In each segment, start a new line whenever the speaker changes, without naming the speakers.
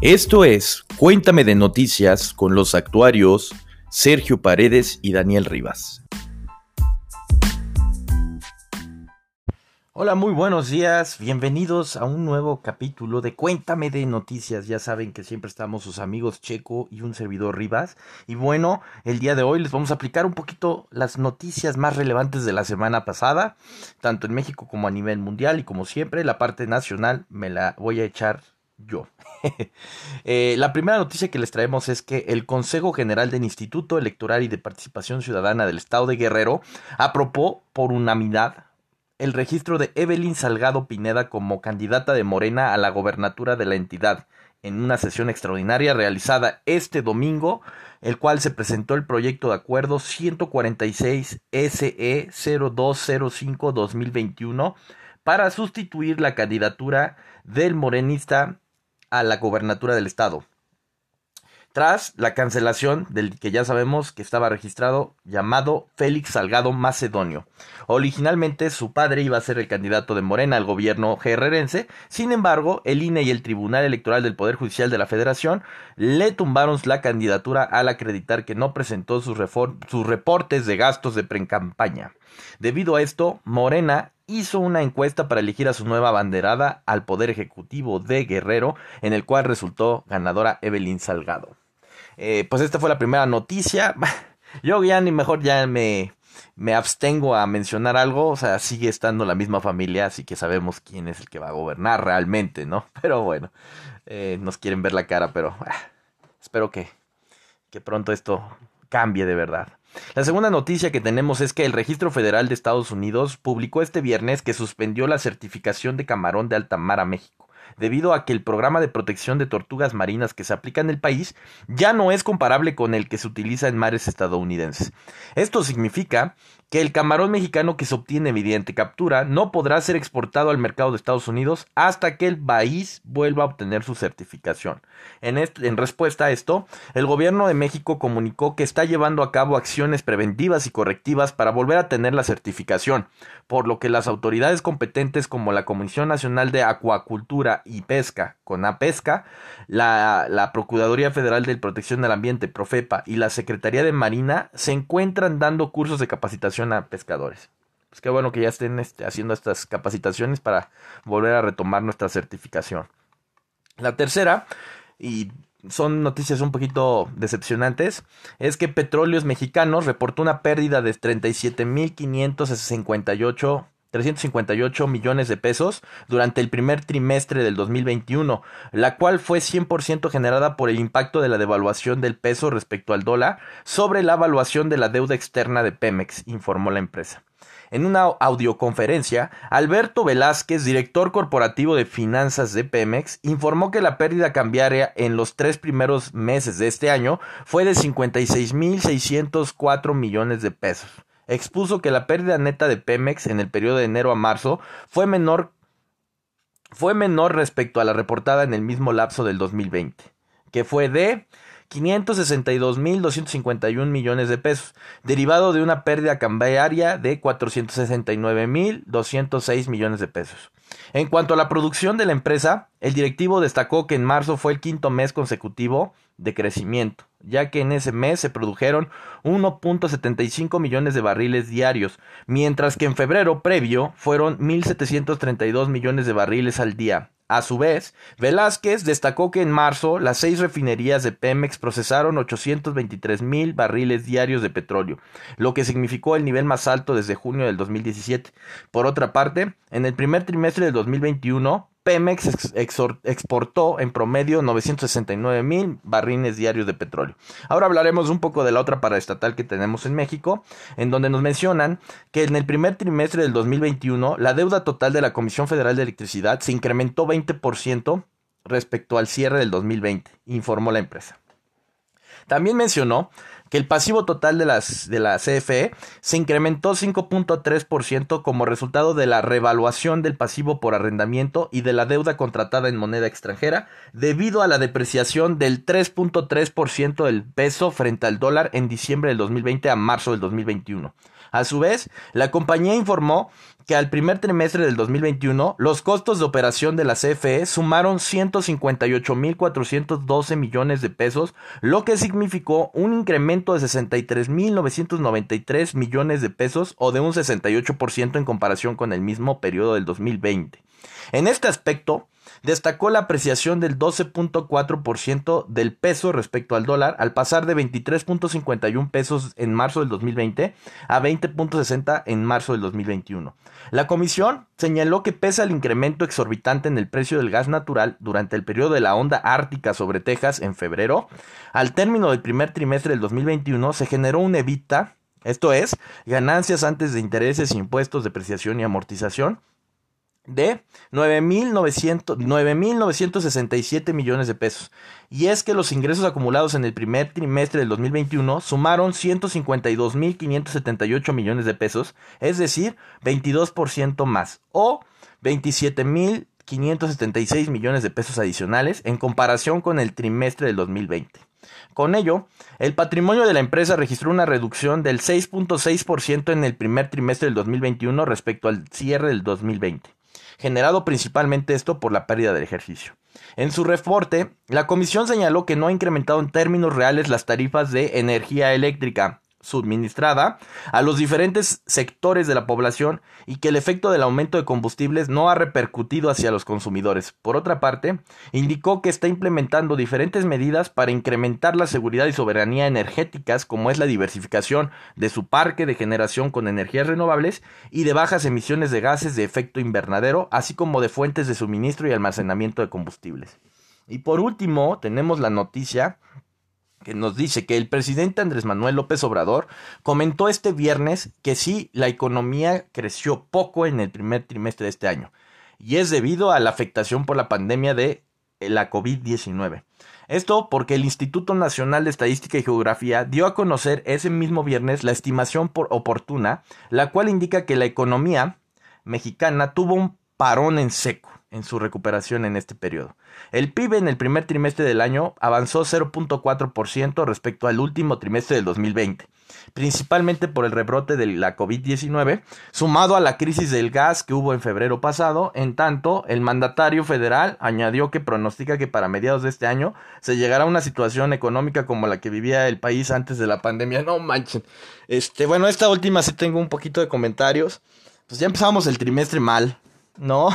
Esto es Cuéntame de Noticias con los actuarios Sergio Paredes y Daniel Rivas. Hola, muy buenos días, bienvenidos a un nuevo capítulo de Cuéntame de Noticias. Ya saben que siempre estamos sus amigos Checo y un servidor Rivas. Y bueno, el día de hoy les vamos a aplicar un poquito las noticias más relevantes de la semana pasada, tanto en México como a nivel mundial. Y como siempre, la parte nacional me la voy a echar yo. Eh, la primera noticia que les traemos es que el Consejo General del Instituto Electoral y de Participación Ciudadana del Estado de Guerrero aprobó por unanimidad el registro de Evelyn Salgado Pineda como candidata de Morena a la gobernatura de la entidad en una sesión extraordinaria realizada este domingo, el cual se presentó el proyecto de acuerdo 146 SE 0205 2021 para sustituir la candidatura del morenista a la gobernatura del estado. Tras la cancelación del que ya sabemos que estaba registrado llamado Félix Salgado Macedonio. Originalmente su padre iba a ser el candidato de Morena al gobierno guerrerense, sin embargo, el INE y el Tribunal Electoral del Poder Judicial de la Federación le tumbaron la candidatura al acreditar que no presentó sus, sus reportes de gastos de pre-campaña. Debido a esto, Morena hizo una encuesta para elegir a su nueva banderada al Poder Ejecutivo de Guerrero, en el cual resultó ganadora Evelyn Salgado. Eh, pues esta fue la primera noticia. Yo ya ni mejor ya me, me abstengo a mencionar algo, o sea, sigue estando la misma familia, así que sabemos quién es el que va a gobernar realmente, ¿no? Pero bueno, eh, nos quieren ver la cara, pero ah, espero que, que pronto esto cambie de verdad. La segunda noticia que tenemos es que el Registro Federal de Estados Unidos publicó este viernes que suspendió la certificación de camarón de alta mar a México, debido a que el programa de protección de tortugas marinas que se aplica en el país ya no es comparable con el que se utiliza en mares estadounidenses. Esto significa que el camarón mexicano que se obtiene mediante captura no podrá ser exportado al mercado de Estados Unidos hasta que el país vuelva a obtener su certificación. En, respuesta a esto, el gobierno de México comunicó que está llevando a cabo acciones preventivas y correctivas para volver a tener la certificación, por lo que las autoridades competentes como la Comisión Nacional de Acuacultura y Pesca, CONAPESCA, la, la Procuraduría Federal de Protección del Ambiente, PROFEPA, y la Secretaría de Marina se encuentran dando cursos de capacitación a pescadores. Pues qué bueno que ya estén este, haciendo estas capacitaciones para volver a retomar nuestra certificación. La tercera, y son noticias un poquito decepcionantes, es que Petróleos Mexicanos reportó una pérdida de 37.558 358 millones de pesos durante el primer trimestre del 2021, la cual fue 100% generada por el impacto de la devaluación del peso respecto al dólar sobre la evaluación de la deuda externa de Pemex, informó la empresa. En una audioconferencia, Alberto Velázquez, director corporativo de finanzas de Pemex, informó que la pérdida cambiaria en los tres primeros meses de este año fue de 56.604 millones de pesos expuso que la pérdida neta de Pemex en el periodo de enero a marzo fue menor, fue menor respecto a la reportada en el mismo lapso del 2020, que fue de 562.251 millones de pesos, derivado de una pérdida cambiaria de 469.206 millones de pesos. En cuanto a la producción de la empresa, el directivo destacó que en marzo fue el quinto mes consecutivo de crecimiento, ya que en ese mes se produjeron 1.75 millones de barriles diarios, mientras que en febrero previo fueron 1.732 millones de barriles al día. A su vez, Velázquez destacó que en marzo las seis refinerías de Pemex procesaron 823 mil barriles diarios de petróleo, lo que significó el nivel más alto desde junio del 2017. Por otra parte, en el primer trimestre del 2021, Pemex exportó en promedio 969 mil barriles diarios de petróleo. Ahora hablaremos un poco de la otra paraestatal que tenemos en México, en donde nos mencionan que en el primer trimestre del 2021 la deuda total de la Comisión Federal de Electricidad se incrementó 20% respecto al cierre del 2020, informó la empresa. También mencionó que el pasivo total de, las, de la CFE se incrementó 5.3% como resultado de la revaluación del pasivo por arrendamiento y de la deuda contratada en moneda extranjera debido a la depreciación del 3.3% del peso frente al dólar en diciembre del 2020 a marzo del 2021. A su vez, la compañía informó que al primer trimestre del 2021 los costos de operación de la CFE sumaron 158.412 millones de pesos, lo que significó un incremento de 63.993 millones de pesos o de un 68% en comparación con el mismo periodo del 2020. En este aspecto, destacó la apreciación del 12.4% del peso respecto al dólar al pasar de 23.51 pesos en marzo del 2020 a 20.60 en marzo del 2021. La comisión señaló que pese al incremento exorbitante en el precio del gas natural durante el periodo de la onda ártica sobre Texas en febrero, al término del primer trimestre del 2021 se generó un evita, esto es, ganancias antes de intereses, impuestos, depreciación y amortización, de 9.967 millones de pesos. Y es que los ingresos acumulados en el primer trimestre del 2021 sumaron 152.578 millones de pesos, es decir, 22% más, o 27.576 millones de pesos adicionales en comparación con el trimestre del 2020. Con ello, el patrimonio de la empresa registró una reducción del 6.6% en el primer trimestre del 2021 respecto al cierre del 2020 generado principalmente esto por la pérdida del ejercicio. En su reporte, la comisión señaló que no ha incrementado en términos reales las tarifas de energía eléctrica, suministrada a los diferentes sectores de la población y que el efecto del aumento de combustibles no ha repercutido hacia los consumidores. Por otra parte, indicó que está implementando diferentes medidas para incrementar la seguridad y soberanía energéticas, como es la diversificación de su parque de generación con energías renovables y de bajas emisiones de gases de efecto invernadero, así como de fuentes de suministro y almacenamiento de combustibles. Y por último, tenemos la noticia nos dice que el presidente Andrés Manuel López Obrador comentó este viernes que sí, la economía creció poco en el primer trimestre de este año, y es debido a la afectación por la pandemia de la COVID-19. Esto porque el Instituto Nacional de Estadística y Geografía dio a conocer ese mismo viernes la estimación por oportuna, la cual indica que la economía mexicana tuvo un parón en seco en su recuperación en este periodo. El PIB en el primer trimestre del año avanzó 0.4% respecto al último trimestre del 2020, principalmente por el rebrote de la COVID-19, sumado a la crisis del gas que hubo en febrero pasado. En tanto, el mandatario federal añadió que pronostica que para mediados de este año se llegará a una situación económica como la que vivía el país antes de la pandemia. No manchen. Este, bueno, esta última sí tengo un poquito de comentarios. Pues ya empezamos el trimestre mal, ¿no?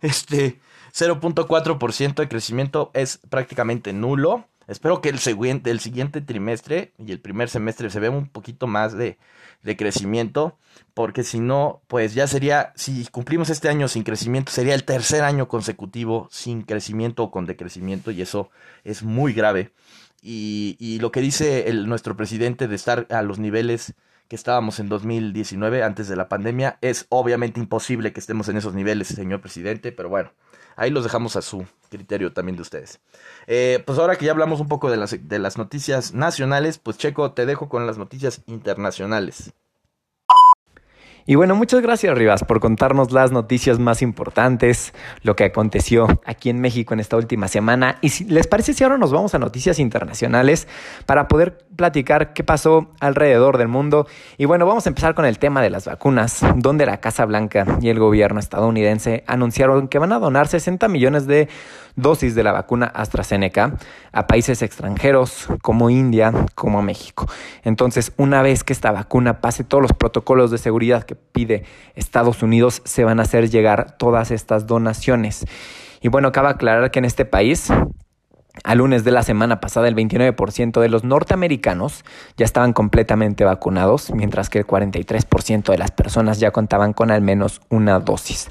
Este 0.4% de crecimiento es prácticamente nulo. Espero que el siguiente, el siguiente trimestre y el primer semestre se vea un poquito más de, de crecimiento, porque si no, pues ya sería, si cumplimos este año sin crecimiento, sería el tercer año consecutivo sin crecimiento o con decrecimiento, y eso es muy grave. Y, y lo que dice nuestro presidente de estar a los niveles que estábamos en 2019 antes de la pandemia. Es obviamente imposible que estemos en esos niveles, señor presidente, pero bueno, ahí los dejamos a su criterio también de ustedes. Eh, pues ahora que ya hablamos un poco de las, de las noticias nacionales, pues Checo, te dejo con las noticias internacionales.
Y bueno, muchas gracias Rivas por contarnos las noticias más importantes, lo que aconteció aquí en México en esta última semana. Y si les parece si ahora nos vamos a noticias internacionales para poder platicar qué pasó alrededor del mundo. Y bueno, vamos a empezar con el tema de las vacunas, donde la Casa Blanca y el gobierno estadounidense anunciaron que van a donar 60 millones de dosis de la vacuna AstraZeneca a países extranjeros como India, como México. Entonces, una vez que esta vacuna pase todos los protocolos de seguridad que pide Estados Unidos, se van a hacer llegar todas estas donaciones. Y bueno, cabe aclarar que en este país al lunes de la semana pasada, el 29% de los norteamericanos ya estaban completamente vacunados, mientras que el 43% de las personas ya contaban con al menos una dosis.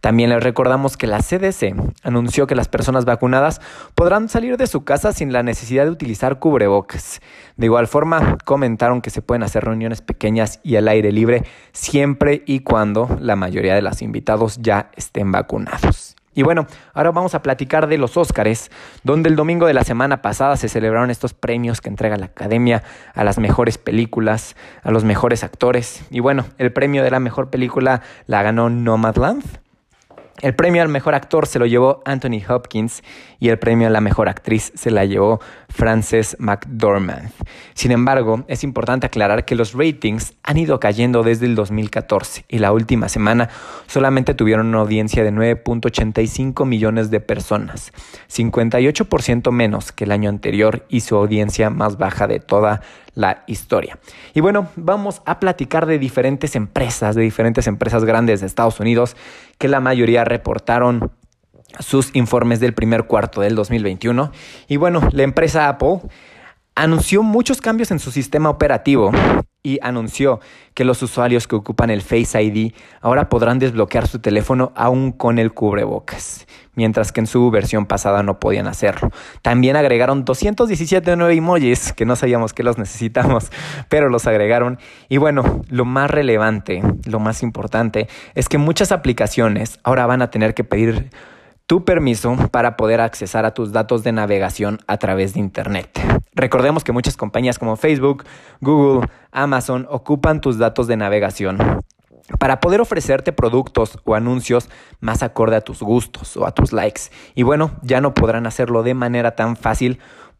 También les recordamos que la CDC anunció que las personas vacunadas podrán salir de su casa sin la necesidad de utilizar cubrebocas. De igual forma, comentaron que se pueden hacer reuniones pequeñas y al aire libre siempre y cuando la mayoría de los invitados ya estén vacunados. Y bueno, ahora vamos a platicar de los Óscares, donde el domingo de la semana pasada se celebraron estos premios que entrega la Academia a las mejores películas, a los mejores actores. Y bueno, el premio de la mejor película la ganó Nomadland El premio al mejor actor se lo llevó Anthony Hopkins y el premio a la mejor actriz se la llevó Frances McDormand. Sin embargo, es importante aclarar que los ratings han ido cayendo desde el 2014 y la última semana solamente tuvieron una audiencia de 9.85 millones de personas, 58% menos que el año anterior y su audiencia más baja de toda la historia. Y bueno, vamos a platicar de diferentes empresas, de diferentes empresas grandes de Estados Unidos, que la mayoría reportaron sus informes del primer cuarto del 2021. Y bueno, la empresa Apple anunció muchos cambios en su sistema operativo y anunció que los usuarios que ocupan el Face ID ahora podrán desbloquear su teléfono aún con el cubrebocas, mientras que en su versión pasada no podían hacerlo. También agregaron 217 nuevos emojis que no sabíamos que los necesitamos, pero los agregaron. Y bueno, lo más relevante, lo más importante, es que muchas aplicaciones ahora van a tener que pedir tu permiso para poder accesar a tus datos de navegación a través de Internet. Recordemos que muchas compañías como Facebook, Google, Amazon ocupan tus datos de navegación para poder ofrecerte productos o anuncios más acorde a tus gustos o a tus likes. Y bueno, ya no podrán hacerlo de manera tan fácil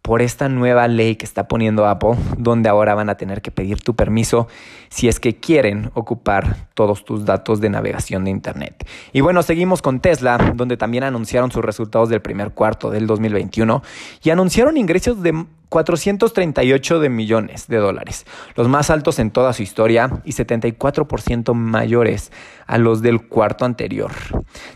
por esta nueva ley que está poniendo Apple, donde ahora van a tener que pedir tu permiso si es que quieren ocupar todos tus datos de navegación de Internet. Y bueno, seguimos con Tesla, donde también anunciaron sus resultados del primer cuarto del 2021 y anunciaron ingresos de 438 de millones de dólares, los más altos en toda su historia y 74% mayores a los del cuarto anterior.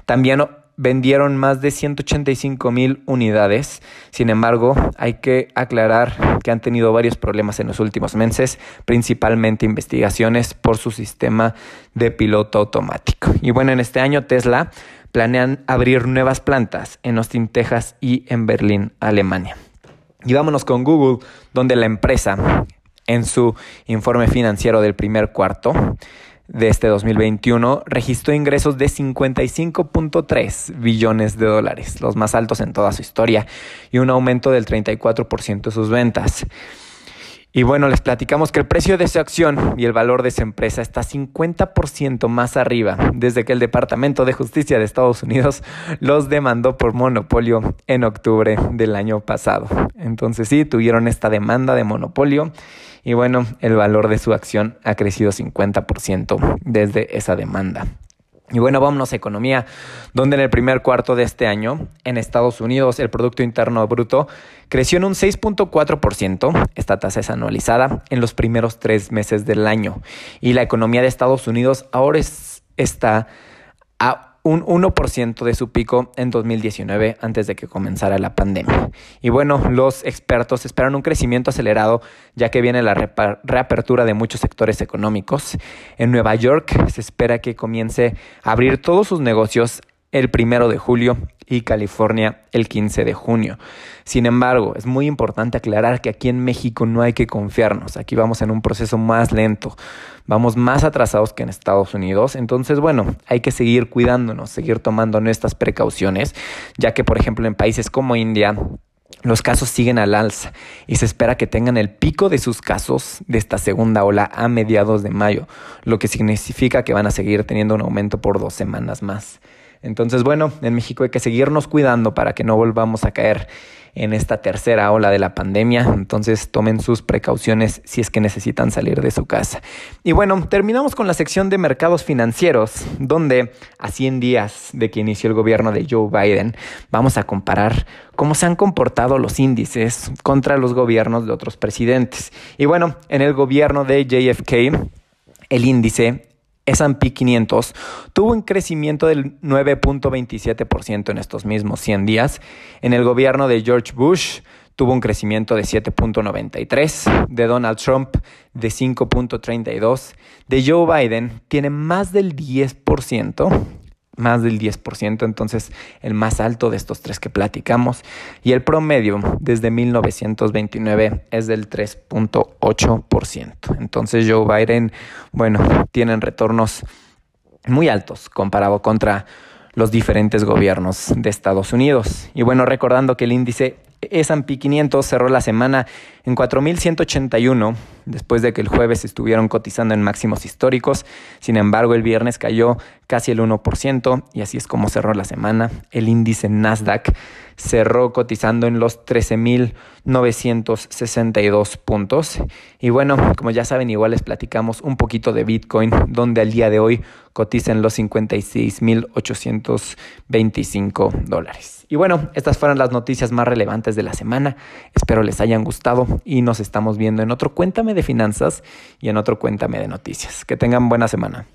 También vendieron más de 185 mil unidades. Sin embargo, hay que aclarar que han tenido varios problemas en los últimos meses, principalmente investigaciones por su sistema de piloto automático. Y bueno, en este año Tesla planean abrir nuevas plantas en Austin, Texas y en Berlín, Alemania. Y vámonos con Google, donde la empresa en su informe financiero del primer cuarto de este 2021 registró ingresos de 55.3 billones de dólares, los más altos en toda su historia, y un aumento del 34% de sus ventas. Y bueno, les platicamos que el precio de su acción y el valor de su empresa está 50% más arriba desde que el Departamento de Justicia de Estados Unidos los demandó por monopolio en octubre del año pasado. Entonces sí, tuvieron esta demanda de monopolio y bueno, el valor de su acción ha crecido 50% desde esa demanda. Y bueno, vámonos a economía, donde en el primer cuarto de este año, en Estados Unidos, el Producto Interno Bruto creció en un 6.4%, esta tasa es anualizada, en los primeros tres meses del año. Y la economía de Estados Unidos ahora está a un 1% de su pico en 2019 antes de que comenzara la pandemia. Y bueno, los expertos esperan un crecimiento acelerado ya que viene la reapertura de muchos sectores económicos. En Nueva York se espera que comience a abrir todos sus negocios el primero de julio y California el 15 de junio. Sin embargo, es muy importante aclarar que aquí en México no hay que confiarnos. Aquí vamos en un proceso más lento. Vamos más atrasados que en Estados Unidos. Entonces, bueno, hay que seguir cuidándonos, seguir tomando nuestras precauciones, ya que, por ejemplo, en países como India, los casos siguen al alza y se espera que tengan el pico de sus casos de esta segunda ola a mediados de mayo, lo que significa que van a seguir teniendo un aumento por dos semanas más. Entonces, bueno, en México hay que seguirnos cuidando para que no volvamos a caer en esta tercera ola de la pandemia. Entonces tomen sus precauciones si es que necesitan salir de su casa. Y bueno, terminamos con la sección de mercados financieros, donde a 100 días de que inició el gobierno de Joe Biden, vamos a comparar cómo se han comportado los índices contra los gobiernos de otros presidentes. Y bueno, en el gobierno de JFK, el índice S&P 500 tuvo un crecimiento del 9.27% en estos mismos 100 días. En el gobierno de George Bush tuvo un crecimiento de 7.93, de Donald Trump de 5.32, de Joe Biden tiene más del 10% más del 10%, entonces el más alto de estos tres que platicamos. Y el promedio desde 1929 es del 3.8%. Entonces Joe Biden, bueno, tienen retornos muy altos comparado contra los diferentes gobiernos de Estados Unidos. Y bueno, recordando que el índice S&P 500 cerró la semana en 4.181 después de que el jueves estuvieron cotizando en máximos históricos. Sin embargo, el viernes cayó casi el 1% y así es como cerró la semana. El índice Nasdaq cerró cotizando en los 13.962 puntos. Y bueno, como ya saben, igual les platicamos un poquito de Bitcoin, donde al día de hoy cotiza en los 56.825 dólares. Y bueno, estas fueron las noticias más relevantes de la semana. Espero les hayan gustado y nos estamos viendo en otro De Finanzas y en otro Cuéntame de Noticias. Que tengan buena semana.